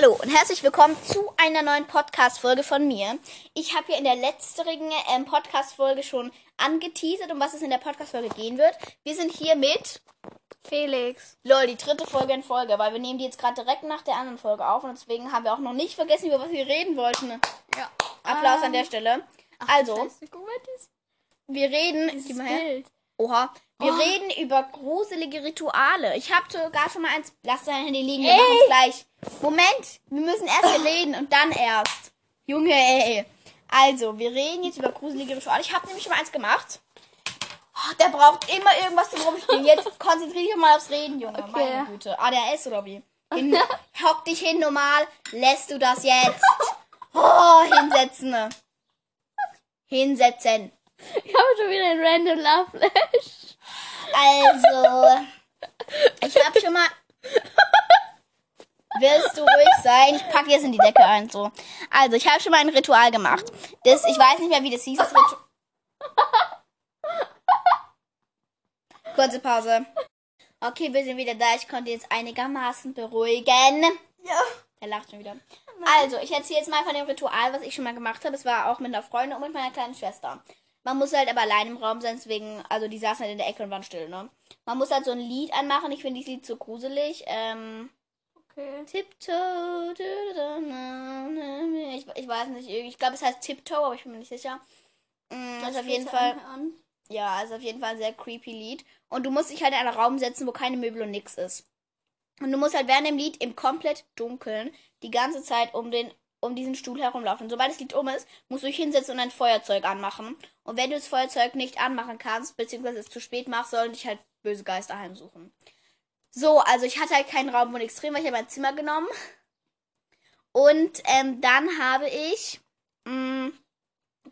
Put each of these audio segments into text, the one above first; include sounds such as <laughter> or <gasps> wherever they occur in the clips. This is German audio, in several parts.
Hallo und herzlich willkommen zu einer neuen Podcast-Folge von mir. Ich habe hier in der letzterigen ähm, Podcast-Folge schon angeteasert, um was es in der Podcast-Folge gehen wird. Wir sind hier mit Felix. Lol, die dritte Folge in Folge, weil wir nehmen die jetzt gerade direkt nach der anderen Folge auf und deswegen haben wir auch noch nicht vergessen, über was wir reden wollten. Ja. Applaus Ähm, an der Stelle. also, Scheiße, guck mal, dieses, wir reden. dieses Gib mal her. Bild. Oha. Wir Oh. reden über gruselige Rituale. Ich habe sogar schon mal eins. Lass dein Handy liegen, wir Ey. machen's gleich. Moment, wir müssen erst hier reden und dann erst. Junge, ey. Also, wir reden jetzt über gruselige Rituale. Ich habe nämlich schon mal eins gemacht. Oh, der braucht immer irgendwas zum Rumspielen. Jetzt <laughs> konzentriere dich mal aufs Reden, Junge. Okay. Meine Güte. ADHS oder wie? Hin, hock dich hin, normal. Lässt du das jetzt? Oh, hinsetzen. Hinsetzen. Ich habe schon wieder ein Random Love Flash. Also, ich habe schon mal. Willst du ruhig sein? Ich packe jetzt in die Decke ein, so. Also, ich habe schon mal ein Ritual gemacht. Das, ich weiß nicht mehr, wie das hieß. Das Ritu Kurze Pause. Okay, wir sind wieder da. Ich konnte jetzt einigermaßen beruhigen. Ja. Er lacht schon wieder. Also, ich erzähle jetzt mal von dem Ritual, was ich schon mal gemacht habe. Es war auch mit einer Freundin und mit meiner kleinen Schwester. Man muss halt aber allein im Raum sein, deswegen, also die saßen halt in der Ecke und waren still, ne? Man muss halt so ein Lied anmachen. Ich finde dieses Lied so gruselig. Ähm, Okay. Tiptoe. Ich, ich weiß nicht, ich glaube, es heißt Tiptoe, aber ich bin mir nicht sicher. Mm, Das ist auf jeden Fall. An. Ja, ist auf jeden Fall ein sehr creepy Lied. Und du musst dich halt in einen Raum setzen, wo keine Möbel und nix ist. Und du musst halt während dem Lied im komplett Dunkeln die ganze Zeit um den um diesen Stuhl herumlaufen. Sobald das Lied um ist, musst du dich hinsetzen und ein Feuerzeug anmachen. Und wenn du das Feuerzeug nicht anmachen kannst, beziehungsweise es zu spät machst, sollen dich halt böse Geister heimsuchen. So, also ich hatte halt keinen Raum, nichts drin war. Ich habe ein Zimmer genommen. Und ähm, dann habe ich mh,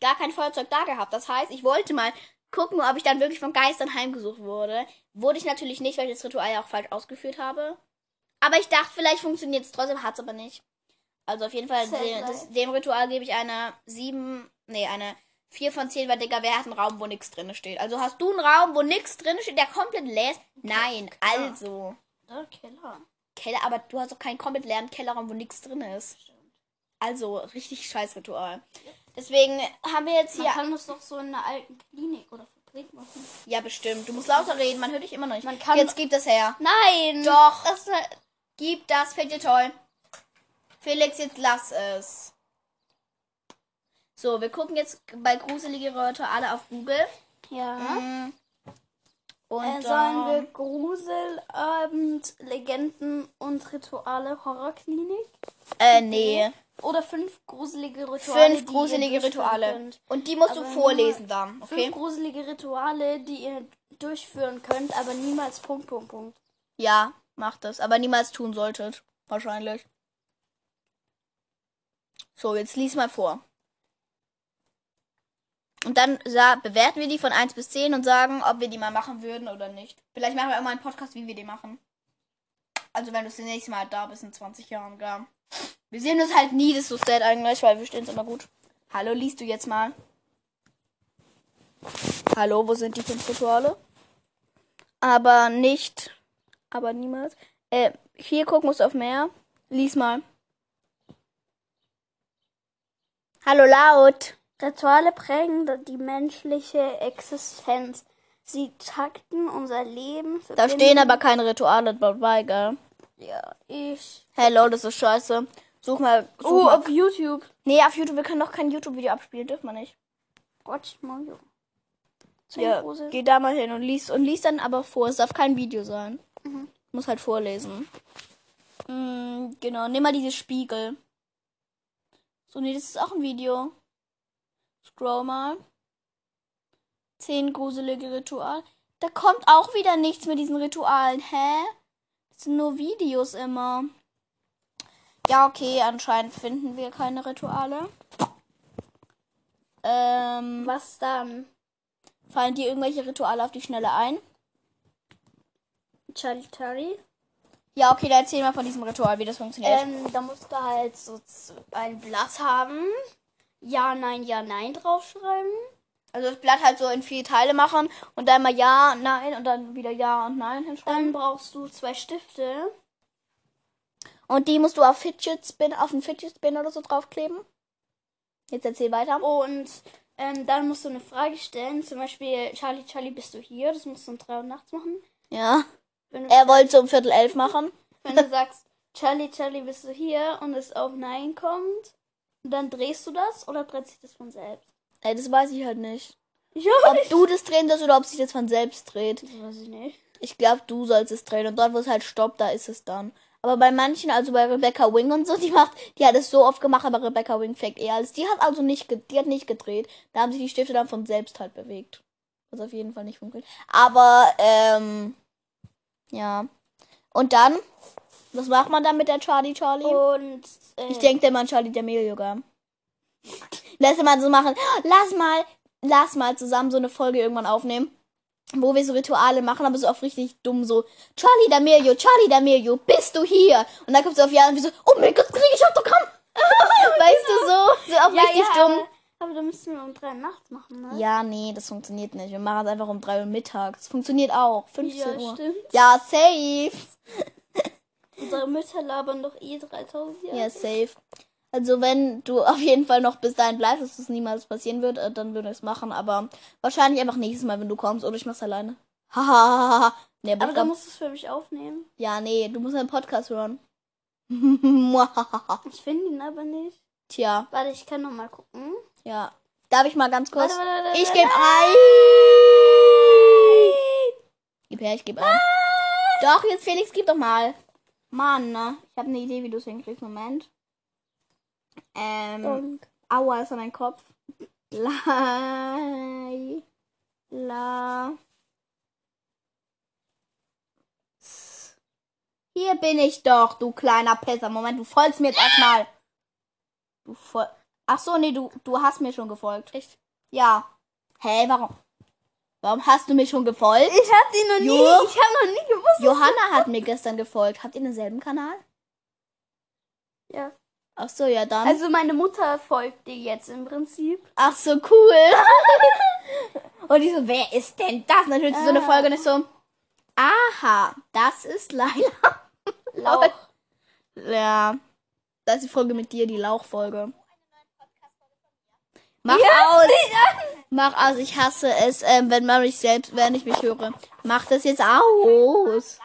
gar kein Feuerzeug da gehabt. Das heißt, ich wollte mal gucken, ob ich dann wirklich von Geistern heimgesucht wurde. Wurde ich natürlich nicht, weil ich das Ritual ja auch falsch ausgeführt habe. Aber ich dachte, vielleicht funktioniert es trotzdem, hat es aber nicht. Also auf jeden Fall, dem, das, dem Ritual gebe ich eine 7, nee, eine 4 von 10, weil, Digga, wer hat einen Raum, wo nichts drin steht? Also hast du einen Raum, wo nichts drin steht, der komplett leer ist? Nein, klar. also. Der Keller. Keller, aber du hast doch keinen komplett leeren Kellerraum, wo nichts drin ist. Stimmt. Also, richtig scheiß Ritual. Deswegen haben wir jetzt Man hier. kann das doch so in einer alten Klinik oder Fabrik machen. Ja, bestimmt. Du musst lauter reden, man hört dich immer noch nicht. Man kann- Jetzt gib das her. Nein! Doch. Das halt- Gib das, fällt dir toll. Felix, jetzt lass es. So, wir gucken jetzt bei gruselige Rituale auf Google. ja. Mm. Und Äh, sollen wir ähm, Gruselabend, Legenden und Rituale Horrorklinik? äh, nee. Oder fünf gruselige Rituale. Fünf die gruselige Rituale. Könnt. Und die musst du Aber vorlesen nur dann, Fünf okay? gruselige Rituale, die ihr durchführen könnt, aber niemals Punkt, Punkt, Punkt. Ja, macht das. Aber niemals tun solltet. Wahrscheinlich. So, jetzt lies mal vor. Und dann bewerten wir die von 1 bis 10 und sagen, ob wir die mal machen würden oder nicht. Vielleicht machen wir auch mal einen Podcast, wie wir die machen. Also wenn du das nächste Mal da bist in 20 Jahren, klar. Wir sehen uns halt nie, das ist so sad eigentlich, weil wir stehen es immer gut. Hallo, liest du jetzt mal? Hallo, wo sind die fünf Rituale? Aber nicht. Aber niemals. Äh, hier guck, musst du auf mehr. Lies mal. Hallo laut. Rituale prägen die menschliche Existenz. Sie takten unser Leben. Da stehen aber keine Rituale dabei, gell? Ja, ich. Hello, das ist scheiße. Such mal. Such Oh, mal. auf YouTube. Nee, auf YouTube, wir können doch kein YouTube-Video abspielen, dürfen wir nicht. Watch Mario. Ja, geh da mal hin und lies und lies dann aber vor. Es darf kein Video sein. Mhm. Muss halt vorlesen. Mm, genau, nimm mal dieses Spiegel. So, nee, das ist auch ein Video. Scroll mal. Zehn gruselige Ritual. Da kommt auch wieder nichts mit diesen Ritualen. Hä? Das sind nur Videos immer. Ja, okay, anscheinend finden wir keine Rituale. Ähm, Was dann? fallen dir irgendwelche Rituale auf die Schnelle ein? Charlie Terry. Ja, okay, dann erzähl mal von diesem Ritual, wie das funktioniert. Ähm, da musst du halt so ein Blatt haben. Ja, nein, ja, nein draufschreiben. also das Blatt halt so in vier Teile machen und dann mal Ja und Nein und dann wieder Ja und Nein Dann hinschreiben. brauchst du zwei Stifte. Und die musst du auf Fidget Spin, auf einen Fidget Spin oder so draufkleben. Jetzt erzähl weiter. Und ähm, dann musst du eine Frage stellen. Zum Beispiel, Charlie, Charlie, bist du hier? Das musst du um 3 Uhr nachts machen. Ja. Er wollte um Viertel elf machen. wenn du sagst, Charlie, Charlie, bist du hier? Und es auf Nein kommt, dann drehst du das oder dreht sich das von selbst? Ey, das weiß ich halt nicht. Ja, Ob du das drehen sollst oder ob sich das von selbst dreht. das weiß ich nicht. Ich glaube, du sollst es drehen. Und dort, wo es halt stoppt, da ist es dann. Aber bei manchen, also bei Rebecca Wing und so, die macht, die hat es so oft gemacht, aber Rebecca Wing fängt eher als. Die hat also nicht, die hat nicht gedreht. Da haben sich die Stifte dann von selbst halt bewegt. Was auf jeden Fall nicht funktioniert. Aber, ähm, ja. Und dann, was macht man dann mit der Charlie Charlie? Und äh, Ich denke immer an Charlie D'Amelio? <laughs> Lass mal so machen. Lass mal, lass mal zusammen so eine Folge irgendwann aufnehmen, wo wir so Rituale machen, aber so auch richtig dumm, so Charlie D'Amelio, Charlie D'Amelio, bist du hier? Und dann kommt so auf Ja und wir so, oh mein Gott, krieg ich Autogramm. <laughs> weißt du so? So auch ja, richtig ja, dumm. Da müssten wir um 3 Uhr nachts machen, ne? Ja, nee, das funktioniert nicht. Wir machen es einfach um 3 Uhr mittags. Funktioniert auch. 15 Ja, Uhr. stimmt. Ja, safe. <laughs> Unsere Mütter labern doch eh 3000 Jahre. Ja, safe. Also wenn du auf jeden Fall noch bis dahin bleibst, dass das niemals passieren wird, äh, dann würde ich es machen. Aber wahrscheinlich einfach nächstes Mal, wenn du kommst. Oder ich mach's alleine. <laughs> Hahaha. nee, aber, Aber ich da glaub, musst du es für mich aufnehmen. ja, nee, du musst einen Podcast hören. <laughs> Ich finde ihn aber nicht. Tja, Warte, ich kann noch mal gucken. Ja. Darf ich mal ganz kurz? Ich gebe ein. Gib her, ich gebe ein. Doch, jetzt Felix, gib doch mal. Mann, ne? Ich habe eine Idee, wie du es hinkriegst. Moment. Ähm. Und Aua, ist an mein Kopf. La. La. Hier bin ich doch, du kleiner Pisser. Moment, du folgst mir jetzt erstmal. Du fol Ach so, nee, du, du hast mir schon gefolgt. Echt? Ja. Hä, warum? Warum hast du mir schon gefolgt? Ich hab den noch nie. Jo. Ich hab noch nie gewusst. Johanna hat <laughs> mir gestern gefolgt. Habt ihr denselben Kanal? Ja. Ach so, ja dann. Also meine Mutter folgt dir jetzt im Prinzip. Ach so, cool. <laughs> und ich so, wer ist denn das? Und dann hört sie so eine Ah. Folge und ich so, aha, das ist Laila. <laughs> Lauch. Ja, das ist die Folge mit dir, die Lauchfolge. Mach aus. Mach aus, ich hasse es, ähm, wenn man mich selbst, wenn ich mich höre. Mach das jetzt aus.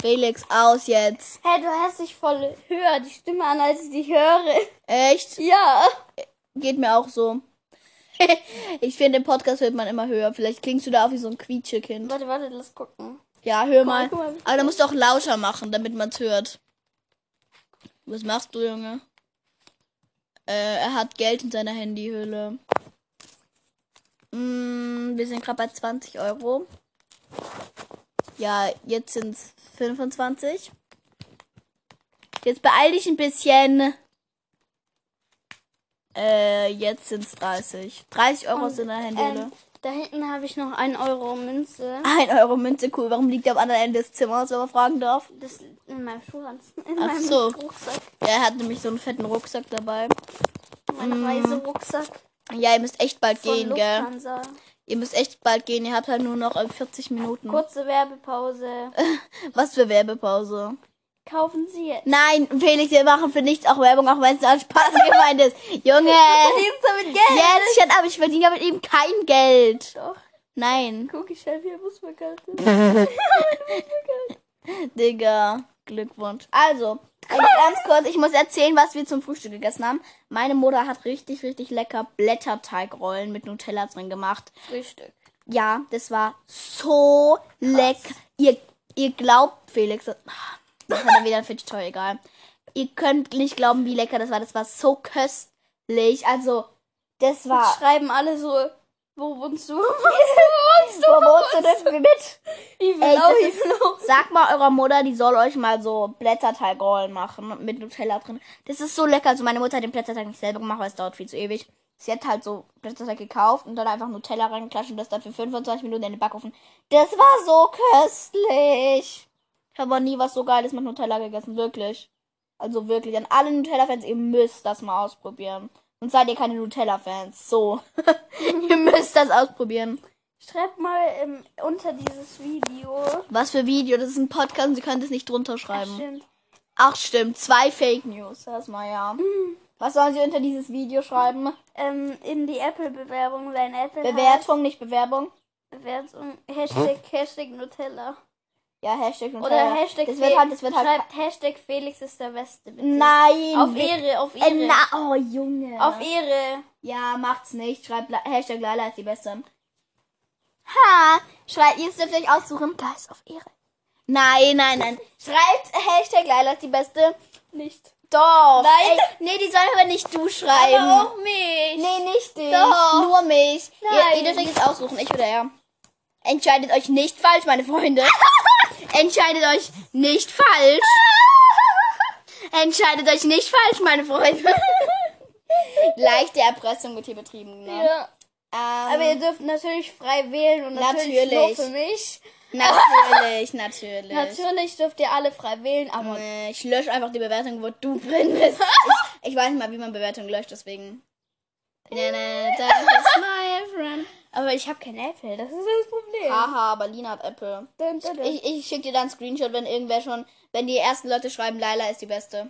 Felix, aus jetzt. Hä, du hast dich voll höher die Stimme an, als ich dich höre. Echt? Ja. Geht mir auch so. <laughs> ich finde, im Podcast hört man immer höher. Vielleicht klingst du da auch wie so ein Quietschekind. Warte, warte, lass gucken. Ja, hör mal, mal. Aber da musst du auch lauter machen, damit man es hört. Was machst du, Junge? Äh, er hat Geld in seiner Handyhülle. Mm, wir sind gerade bei 20 Euro. Ja, jetzt sind es 25. Jetzt beeil dich ein bisschen. Äh, jetzt sind es 30. 30 Euro Und, sind in der Handyhülle. Ähm, da hinten habe ich noch 1 Euro Münze. 1 Euro Münze, cool. Warum liegt der am anderen Ende des Zimmers, wenn man fragen darf? Das in meinem Schuhranzen. In Ach meinem so. Rucksack. Er hat nämlich so einen fetten Rucksack dabei. Mein Reiserucksack Ja, ihr müsst echt bald von gehen, gell? Lufthansa. Ihr müsst echt bald gehen. Ihr habt halt nur noch äh, 40 Minuten. Kurze Werbepause. <laughs> Was für Werbepause. Kaufen Sie jetzt. Nein, Felix, wir machen für nichts auch Werbung, auch wenn es als Spaß gemeint ist. Junge! <laughs> Verdienst damit Geld? Jetzt schon, aber ich verdiene ja mit ihm kein Geld. Doch. Nein, Guck, ich habe hier Busverkarte. <laughs> Digga. Glückwunsch. Also, also ganz kurz, ich muss erzählen, was wir zum Frühstück gegessen haben. Meine Mutter hat richtig, richtig lecker Blätterteigrollen mit Nutella drin gemacht. Frühstück. Ja, das war so lecker. Ihr, ihr glaubt, Felix, das das hat er wieder ein Fidget-Toy, egal. Ihr könnt nicht glauben, wie lecker das war. Das war so köstlich. Also, das Jetzt war. schreiben alle so, wo wohnst du? wo <laughs> Wo wohnst du das mit? Ich will Ey, auch, ist, auch. sag mal eurer Mutter, die soll euch mal so Blätterteigrollen machen mit Nutella drin. Das ist so lecker. Also meine Mutter hat den Blätterteig nicht selber gemacht, weil es dauert viel zu ewig. Sie hat halt so Blätterteig gekauft und dann einfach Nutella reingeklatscht und das dann für 25 Minuten in den Backofen. Das war so köstlich. Ich habe noch nie was so Geiles mit Nutella gegessen, wirklich. Also wirklich, an alle Nutella-Fans, ihr müsst das mal ausprobieren. Und seid ihr keine Nutella-Fans. So. <laughs> ihr müsst das ausprobieren. Schreibt mal ähm, unter dieses Video. Was für Video? Das ist ein Podcast und sie können das nicht drunter Ach, schreiben. stimmt. Ach, stimmt. Zwei Fake News. Erstmal, ja. Was sollen sie unter dieses Video schreiben? Ähm, in die Apple-Bewerbung sein Apple Bewertung, nicht Bewerbung. Bewertung. Hashtag, Hashtag Nutella. Ja, Hashtag und Oder Hashtag Das wird halt, das wird halt. Schreibt Hashtag Felix ist der Beste, bitte. Nein. Auf Ehre, auf Äh, Ehre. na, oh, Junge. Auf Ehre. Ja, macht's nicht. Schreibt Hashtag Lala ist die Beste. Ha! Schreibt, ihr dürft euch aussuchen. Da ist auf Ehre. Nein, nein, nein. Schreibt Hashtag Lala ist die Beste. Nicht. Doch. Nein. Ey, nee, die sollen aber nicht du schreiben. Aber auch mich. Nee, nicht dich. Doch. Nur mich. Ihr, Nein. ihr dürft euch jetzt aussuchen, ich oder er. Entscheidet euch nicht falsch, meine Freunde. <laughs> Entscheidet euch nicht falsch. <laughs> Entscheidet euch nicht falsch, meine Freunde. <laughs> Leichte Erpressung wird hier betrieben. Ne? Ja. Ähm, Aber ihr dürft natürlich frei wählen und natürlich, Natürlich. nur für mich. natürlich, <laughs> natürlich. Natürlich dürft ihr alle frei wählen, aber Nee, Ich lösche einfach die Bewertung, wo du drin bist. Ich, ich weiß nicht mal, wie man Bewertungen löscht, deswegen. Das ist my friend. Aber ich habe kein Apple, das ist das Problem. Haha, aber Lina hat Apple. Dun, dun, dun. Ich, ich schicke dir dann einen Screenshot, wenn irgendwer schon, wenn die ersten Leute schreiben, Laila ist die Beste.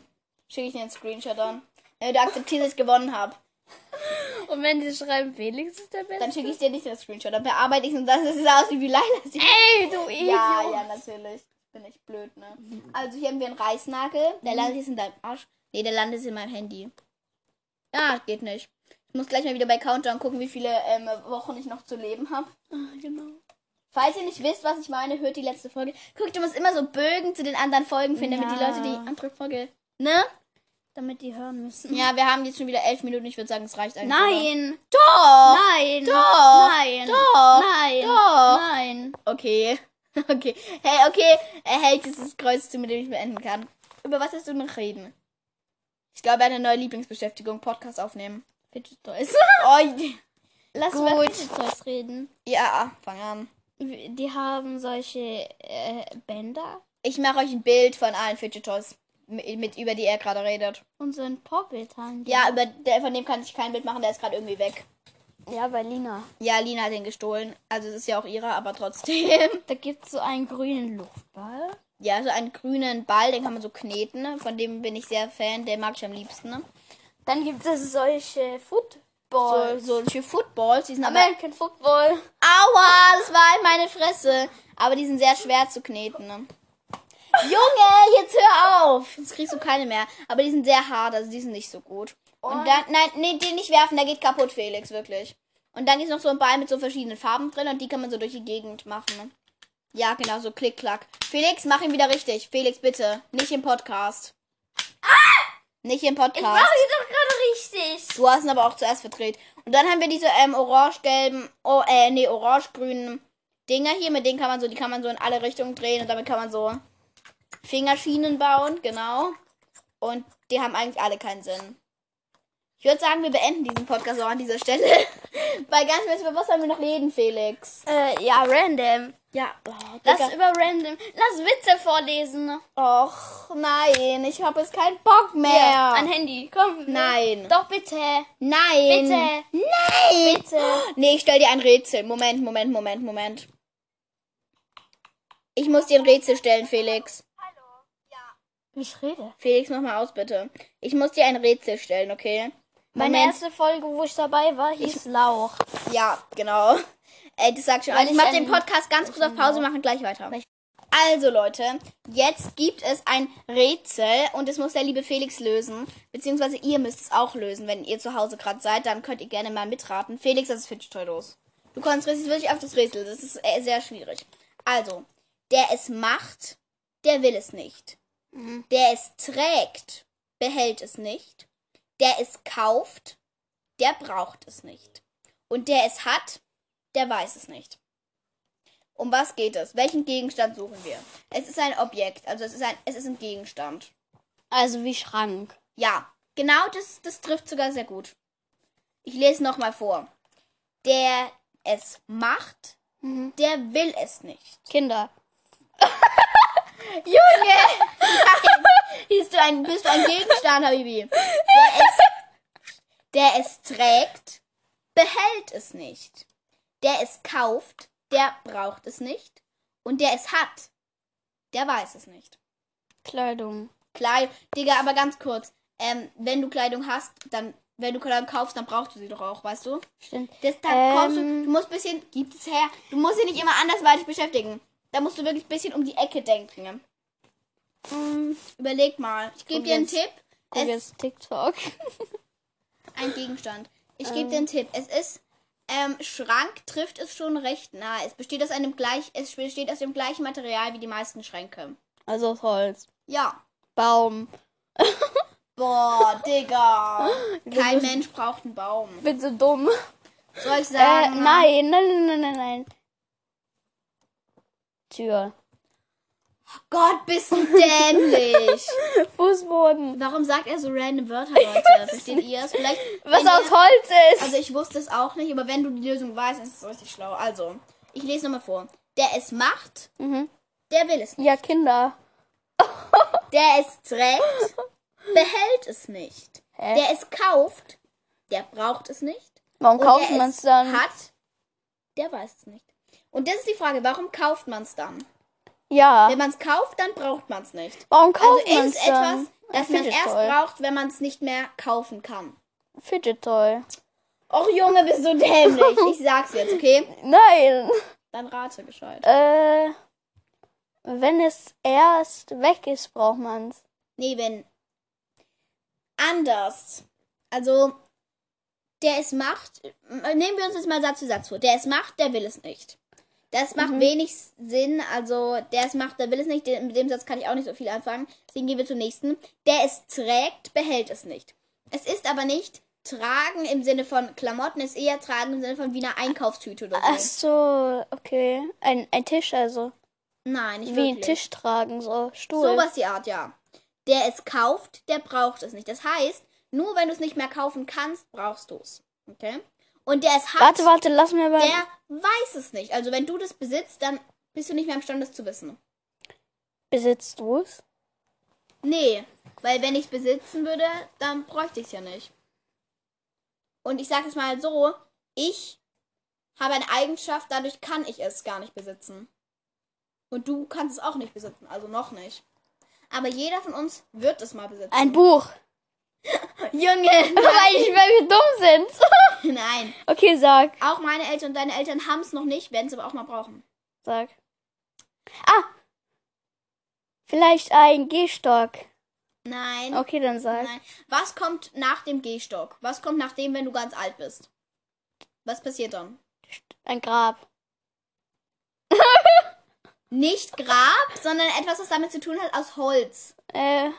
Schicke ich dir einen Screenshot an. Wenn du akzeptierst, dass ich gewonnen habe, <laughs> Und wenn sie schreiben, Felix ist der Beste. dann schicke ich dir nicht den Screenshot. Dann bearbeite ich es und dann sieht es aus wie Laila Ey, du Idiot. Ja, ja, natürlich. Bin ich blöd, ne? Also hier haben wir einen Reisnagel. Der landet jetzt in deinem Arsch. Nee, der landet in meinem Handy. Ja, geht nicht. Ich muss gleich mal wieder bei Countdown gucken, wie viele ähm, Wochen ich noch zu leben habe. Ah, genau. Falls ihr nicht wisst, was ich meine, hört die letzte Folge. Guckt, du musst immer so Bögen zu den anderen Folgen finden, damit die Ja. Leute die andere Folge. Ne? Damit die hören müssen. Ja, wir haben jetzt schon wieder elf Minuten. Ich würde sagen, es reicht eigentlich. Nein. Doch! Nein. Doch! Nein. Doch! Nein. Doch! Nein. Okay. <laughs> Okay. Hey, okay. Er hält jetzt das Kreuz zu, mit dem ich beenden kann. Über was hast du noch reden? Ich glaube, eine neue Lieblingsbeschäftigung. Podcast aufnehmen. Fidget Toys. Oh, Lass Gut. über Fidget Toys reden. ja, fang an. Die haben solche äh, Bänder Ich mache euch ein Bild von allen Fidget Toys, mit, mit über die er gerade redet. und so ein Poppet haben die. Ja, über der, von dem kann ich kein Bild machen, der ist gerade irgendwie weg. Ja, bei Lina. Ja, Lina hat den gestohlen. Also es ist ja auch ihrer, aber trotzdem. Da gibt es so einen grünen Luftball. Ja, so einen grünen Ball, den kann man so kneten. ne? Von dem bin ich sehr Fan, der mag ich am liebsten. Dann gibt es solche So, Footballs. solche Footballs, die sind aber... American Football. Aua, das war in meine Fresse. Aber die sind sehr schwer zu kneten. Ne? Junge, jetzt hör auf. Sonst kriegst du keine mehr. Aber die sind sehr hart, also die sind nicht so gut. Und Und- dann, nein, nee, den nicht werfen, der geht kaputt, Felix, wirklich. Und dann ist noch so ein Ball mit so verschiedenen Farben drin und die kann man so durch die Gegend machen. Ne? Ja, genau, so klick, klack. Felix, mach ihn wieder richtig. Felix, bitte. Nicht im Podcast. Nicht im Podcast. Ich mache die doch richtig. Du hast ihn aber auch zuerst verdreht. Und dann haben wir diese ähm, orange-gelben, oh, äh, nee, orange-grünen Dinger hier. Mit denen kann man so, die kann man so in alle Richtungen drehen und damit kann man so Fingerschienen bauen, genau. Und die haben eigentlich alle keinen Sinn. Ich würde sagen, wir beenden diesen Podcast auch an dieser Stelle. <laughs> Weil ganz ehrlich, über was sollen wir noch reden, Felix? Äh, ja, random. Ja, oh, Lass Digga. über random. Lass Witze vorlesen. Och, nein, ich habe jetzt keinen Bock mehr. Ja, ein Handy. Komm. Nein. Doch, bitte. Nein. Bitte. Nein. Bitte. <gasps> Nee, ich stell dir ein Rätsel. Moment, Moment, Moment, Moment. Ich muss dir ein Rätsel stellen, Felix. Ich rede. Felix, mach mal aus, bitte. Ich muss dir ein Rätsel stellen, okay? Meine Moment. erste Folge, wo ich dabei war, hieß Lauch. Ja, genau. <laughs> Ey, das sagt schon. Also ich ich mach den Podcast ganz kurz auf Pause, machen gleich weiter. Ich- Also, Leute, jetzt gibt es ein Rätsel und es muss der liebe Felix lösen. Beziehungsweise ihr müsst es auch lösen. Wenn ihr zu Hause gerade seid, dann könnt ihr gerne mal mitraten. Felix, das ist Fidget Toy los. Du konzentrierst dich wirklich auf das Rätsel. Das ist äh, sehr schwierig. Also, der es macht, der will es nicht. Mhm. Der es trägt, behält es nicht. Der es kauft, der braucht es nicht. Und der es hat, der weiß es nicht. Um was geht es? Welchen Gegenstand suchen wir? Es ist ein Objekt, also es ist ein, es ist ein Gegenstand. Also wie Schrank. Ja, genau das, das trifft sogar sehr gut. Ich lese nochmal vor. Der es macht, Mhm. der will es nicht. Kinder. <laughs> Junge! Nein! <laughs> Bist du ein, bist du ein Gegenstand, Habibi? Der es, der es trägt, behält es nicht. Der es kauft, der braucht es nicht. Und der es hat, der weiß es nicht. Kleidung. Kleidung. Digga, aber ganz kurz. Ähm, wenn du Kleidung hast, dann, wenn du Kleidung kaufst, dann brauchst du sie doch auch, weißt du? Stimmt. Dann Ähm. kommst du, du musst ein bisschen, gibt es her, du musst dich nicht immer andersweitig beschäftigen. Da musst du wirklich ein bisschen um die Ecke denken. Hm, Überleg mal. Ich gebe dir einen. Tipp. guck Es jetzt TikTok. <laughs> ein Gegenstand. Ich gebe dir einen Tipp. Es ist ähm, Schrank trifft es schon recht nah. Es besteht aus einem gleich, es besteht aus dem gleichen Material wie die meisten Schränke. Also aus Holz. Ja. Baum. <laughs> Boah, Digga. Kein Mensch braucht einen Baum. Bin so dumm. Soll ich Äh, sagen? nein, nein, nein, nein, nein, nein. Tür. Gott, bist du dämlich. <laughs> Fußboden. Warum sagt er so random Wörter, Leute? <laughs> Versteht ihr es? Vielleicht. Was aus Holz ist. Also ich wusste es auch nicht, aber wenn du die Lösung weißt, ist es richtig schlau. Also, ich lese nochmal vor. Der es macht, mhm. der will es nicht. Ja, Kinder. <laughs> Der es trägt, behält es nicht. Hä? Der es kauft, der braucht es nicht. Warum Und kauft man es es dann? hat, der weiß es nicht. Und das ist die Frage, warum kauft man es dann? Ja. Wenn man es kauft, dann braucht man es nicht. Warum Also kauft man ist es dann? etwas, das man erst Toy. braucht, wenn man es nicht mehr kaufen kann. Fidget Toy. Och Junge, bist du dämlich. <laughs> Ich sag's jetzt, okay? Nein. Dann rate gescheit. Äh, wenn es erst weg ist, braucht man es. Nee, wenn. Anders. Also, der es macht. äh, Nehmen wir uns jetzt mal Satz für Satz vor. Der es macht, der will es nicht. Das macht Mhm. wenig Sinn. Also, der es macht, der will es nicht. Mit dem Satz kann ich auch nicht so viel anfangen. Deswegen gehen wir zum nächsten. Der es trägt, behält es nicht. Es ist aber nicht tragen im Sinne von Klamotten, es ist eher tragen im Sinne von wie eine Einkaufstüte oder so. Ach so, okay. Ein, ein Tisch also. Nein, nicht Wie wirklich. ein Tisch tragen, so Stuhl. Sowas die Art, ja. Der es kauft, der braucht es nicht. Das heißt, nur wenn du es nicht mehr kaufen kannst, brauchst du es. Okay? Und der es hat, Warte, warte, lass mir mal. der weiß es nicht. Also wenn du das besitzt, dann bist du nicht mehr imstande, es zu wissen. Besitzt du es? Nee, weil wenn ich es besitzen würde, dann bräuchte ich es ja nicht. Und ich sage es mal so, ich habe eine Eigenschaft, dadurch kann ich es gar nicht besitzen. Und du kannst es auch nicht besitzen, also noch nicht. Aber jeder von uns wird es mal besitzen. Ein Buch. <laughs> Junge! <laughs> weil, ich, weil wir dumm sind. <laughs> Nein. okay, sag. Auch meine Eltern und deine Eltern haben es noch nicht, werden es aber auch mal brauchen. Sag. Ah! Vielleicht ein Gehstock. Nein. Okay, dann sag. Nein. Was kommt nach dem Gehstock? Was kommt nachdem, wenn du ganz alt bist? Was passiert dann? Ein Grab. Nicht Grab, sondern etwas, was damit zu tun hat, aus Holz. Äh,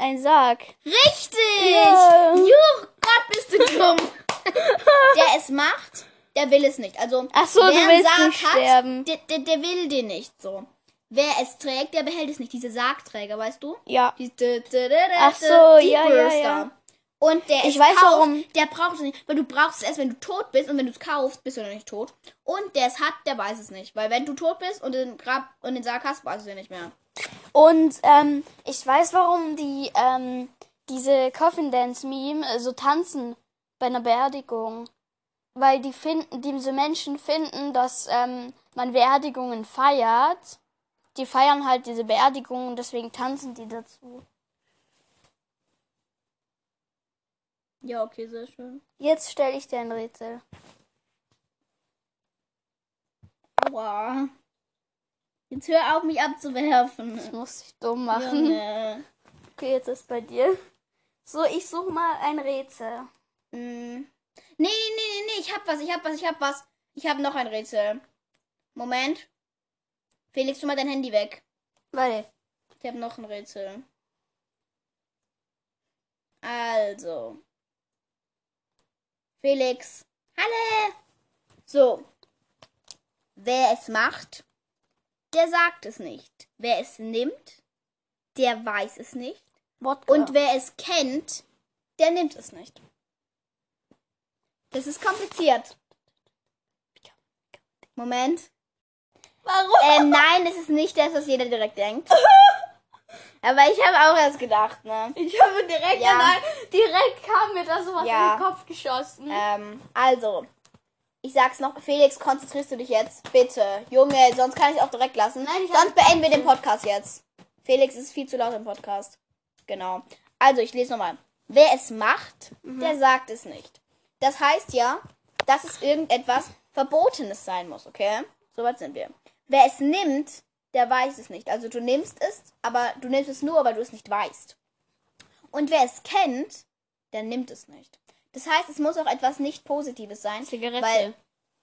ein Sarg. Richtig! Ja. Juh, Gott, bist du dumm. <laughs> der es macht, der will es nicht. Also, Ach so, wer du einen willst Sarg nicht hat, sterben. Der, der, der will den nicht so. Wer es trägt, der behält es nicht. Diese Sargträger, weißt du? Ja. Die, die, die, Ach so, ja, ja, ja. Und der Ich es weiß, kauft, warum. der braucht es nicht, weil du brauchst es erst, wenn du tot bist und wenn du es kaufst, bist du noch nicht tot. Und der es hat, der weiß es nicht, weil wenn du tot bist und den Grab und den Sarg hast, weißt du ja nicht mehr. Und ähm, ich weiß, warum die ähm, diese Coffin Dance Meme äh, so tanzen bei einer Beerdigung. Weil die finden, diese Menschen finden, dass ähm, man Beerdigungen feiert. Die feiern halt diese Beerdigungen und deswegen tanzen die dazu. Ja, okay, sehr schön. Jetzt stelle ich dir ein Rätsel. Aua. Jetzt hör auf, mich abzuwerfen. Ich muss dich dumm machen. Junge. Okay, jetzt ist bei dir. So, ich suche mal ein Rätsel. Mm. Nee, nee, nee, nee, ich hab was, ich hab was, ich hab was. Ich hab noch ein Rätsel. Moment. Felix, tu mal dein Handy weg. Warte. Ich hab noch ein Rätsel. Also. Felix. Hallo. So. Wer es macht, der sagt es nicht. Wer es nimmt, der weiß es nicht. Wodka. Und wer es kennt, der nimmt es nicht. Das ist kompliziert. Moment. Warum? Ähm, nein, es ist nicht das, was jeder direkt denkt. <laughs> Aber ich habe auch erst gedacht, ne? Ich habe direkt, Ja. an direkt kam mir da sowas Ja. in den Kopf geschossen. Ähm, also. Ich sag's noch, Felix, konzentrierst du dich jetzt? Bitte. Junge, sonst kann ich auch direkt lassen. Nein, sonst beenden wir den Podcast jetzt. Felix ist viel zu laut im Podcast. Genau. Also, ich lese nochmal. Wer es macht, der sagt es nicht. Das heißt ja, dass es irgendetwas Verbotenes sein muss, okay? Soweit sind wir. Wer es nimmt, der weiß es nicht. Also du nimmst es, aber du nimmst es nur, weil du es nicht weißt. Und wer es kennt, der nimmt es nicht. Das heißt, es muss auch etwas nicht Positives sein. Zigarette. Weil,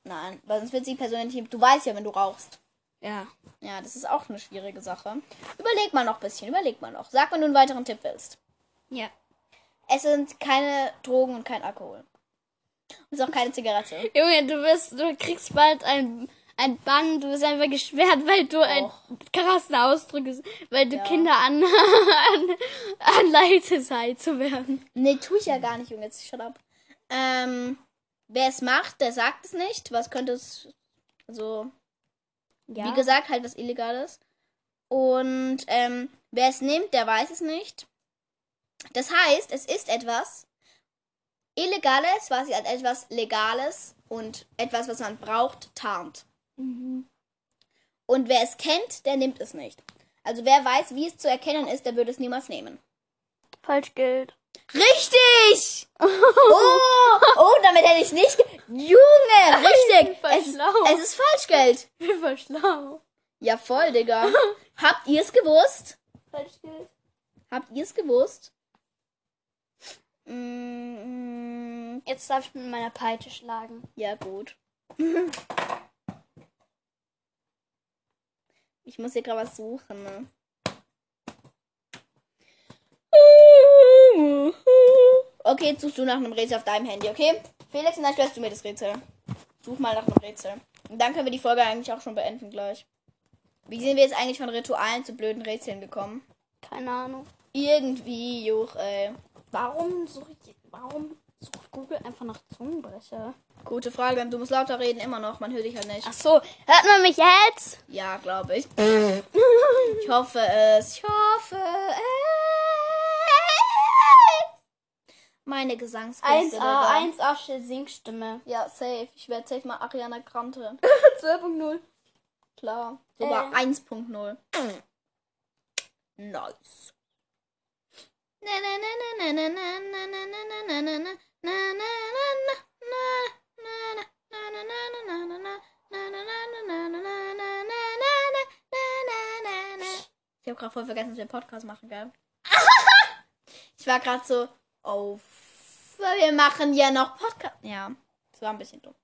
nein, weil sonst wird sie persönlich. Du weißt ja, wenn du rauchst. Ja. Ja, das ist auch eine schwierige Sache. Überleg mal noch ein bisschen, überleg mal noch. Sag, wenn du einen weiteren Tipp willst. Ja. Es sind keine Drogen und kein Alkohol. Und es ist auch keine Zigarette. Junge, du wirst, du kriegst bald ein, ein Bann, du bist einfach gesperrt, weil du ein krassen Ausdruck weil du Ja. Kinder an, <laughs> an, anleitest, high zu werden. Nee, tu ich ja gar nicht, Junge. Jetzt shut up. Ähm, wer es macht, der sagt es nicht. Was könnte es. Also, Ja. wie gesagt, halt was Illegales. Und ähm, wer es nimmt, der weiß es nicht. Das heißt, es ist etwas Illegales, was sich als etwas Legales und etwas, was man braucht, tarnt. Mhm. Und wer es kennt, der nimmt es nicht. Also wer weiß, wie es zu erkennen ist, der würde es niemals nehmen. Falschgeld. Richtig! <laughs> Oh, oh, damit hätte ich nicht. ge- Junge, richtig. Es, ist- schlau. es ist Falschgeld. Ich bin voll schlau. Ja, voll, Digga. <laughs> Habt ihr es gewusst? Falschgeld. Habt ihr es gewusst? Mm, Jetzt darf ich mit meiner Peitsche schlagen. ja, gut. <laughs> Ich muss hier gerade was suchen, ne? Okay, jetzt suchst du nach einem Rätsel auf deinem Handy, okay? Felix, dann stellst du mir das Rätsel. Such mal nach einem Rätsel. Und dann können wir die Folge eigentlich auch schon beenden gleich. Wie sind wir jetzt eigentlich von Ritualen zu blöden Rätseln gekommen? Keine Ahnung. Irgendwie, Juch, ey. Warum suche ich, warum sucht Google einfach nach Zungenbrecher? Gute Frage. Du musst lauter reden, immer noch. Man hört dich halt nicht. Ach so, hört man mich jetzt? Ja, glaube ich. ich hoffe es. Ich hoffe es. Meine Gesangskünste. 1A, 1A Singstimme. Ja, safe. Ich werde safe mal Ariana Grande. 2.0. Klar. Sogar Äh. 1.0. Nice. Na, na, na, na, na, na, na, na, na, na, na, na, ich habe gerade voll vergessen, dass wir einen Podcast machen, gell? ich war gerade so, oh, wir machen ja noch Podcast. Ja, das war ein bisschen dumm.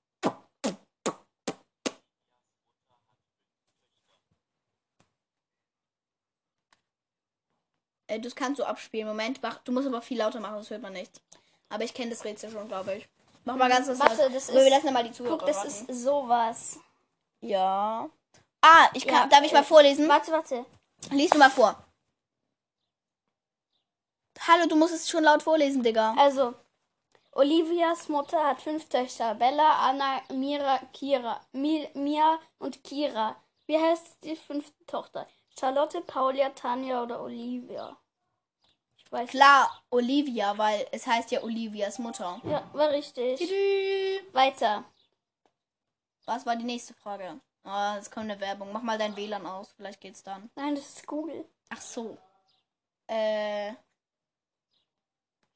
Das kannst du abspielen. Moment, du musst aber viel lauter machen, sonst hört man nichts. Aber ich kenne das Rätsel schon, glaube ich. Mach mal ganz was Warte, das Aber wir ist- lassen mal die Zuhörer Guck, das ist sowas. Ja. Ah, ich kann, Ja, darf ich mal äh, vorlesen? Warte, warte. Lies du mal vor. Hallo, du musst es schon laut vorlesen, Digga. Also, Olivias Mutter hat fünf Töchter. Bella, Anna, Mira, Kira. Mi, Mia und Kira. Wie heißt die fünfte Tochter? Charlotte, Paulia, Tanja oder Olivia? Weiß Klar, Olivia, weil es heißt ja Olivias Mutter. Ja, war richtig. Tüdü. Weiter. Was war die nächste Frage? Ah, es kommt eine Werbung. Mach mal dein WLAN aus, vielleicht geht's dann. Nein, das ist Google. Ach so. Äh.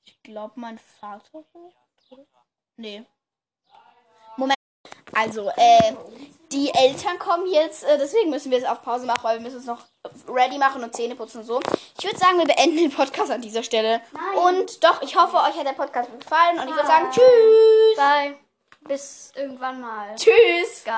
Ich glaube, mein Vater. Nee. Moment. Also, äh, die Eltern kommen jetzt, äh, deswegen müssen wir es auf Pause machen, weil wir müssen es noch ready machen und Zähne putzen und so. Ich würde sagen, wir beenden den Podcast an dieser Stelle. Nein. Und doch, ich hoffe, euch hat der Podcast gefallen und ich würde sagen, Nein. tschüss. Bye. Bis irgendwann mal. Tschüss. Geil.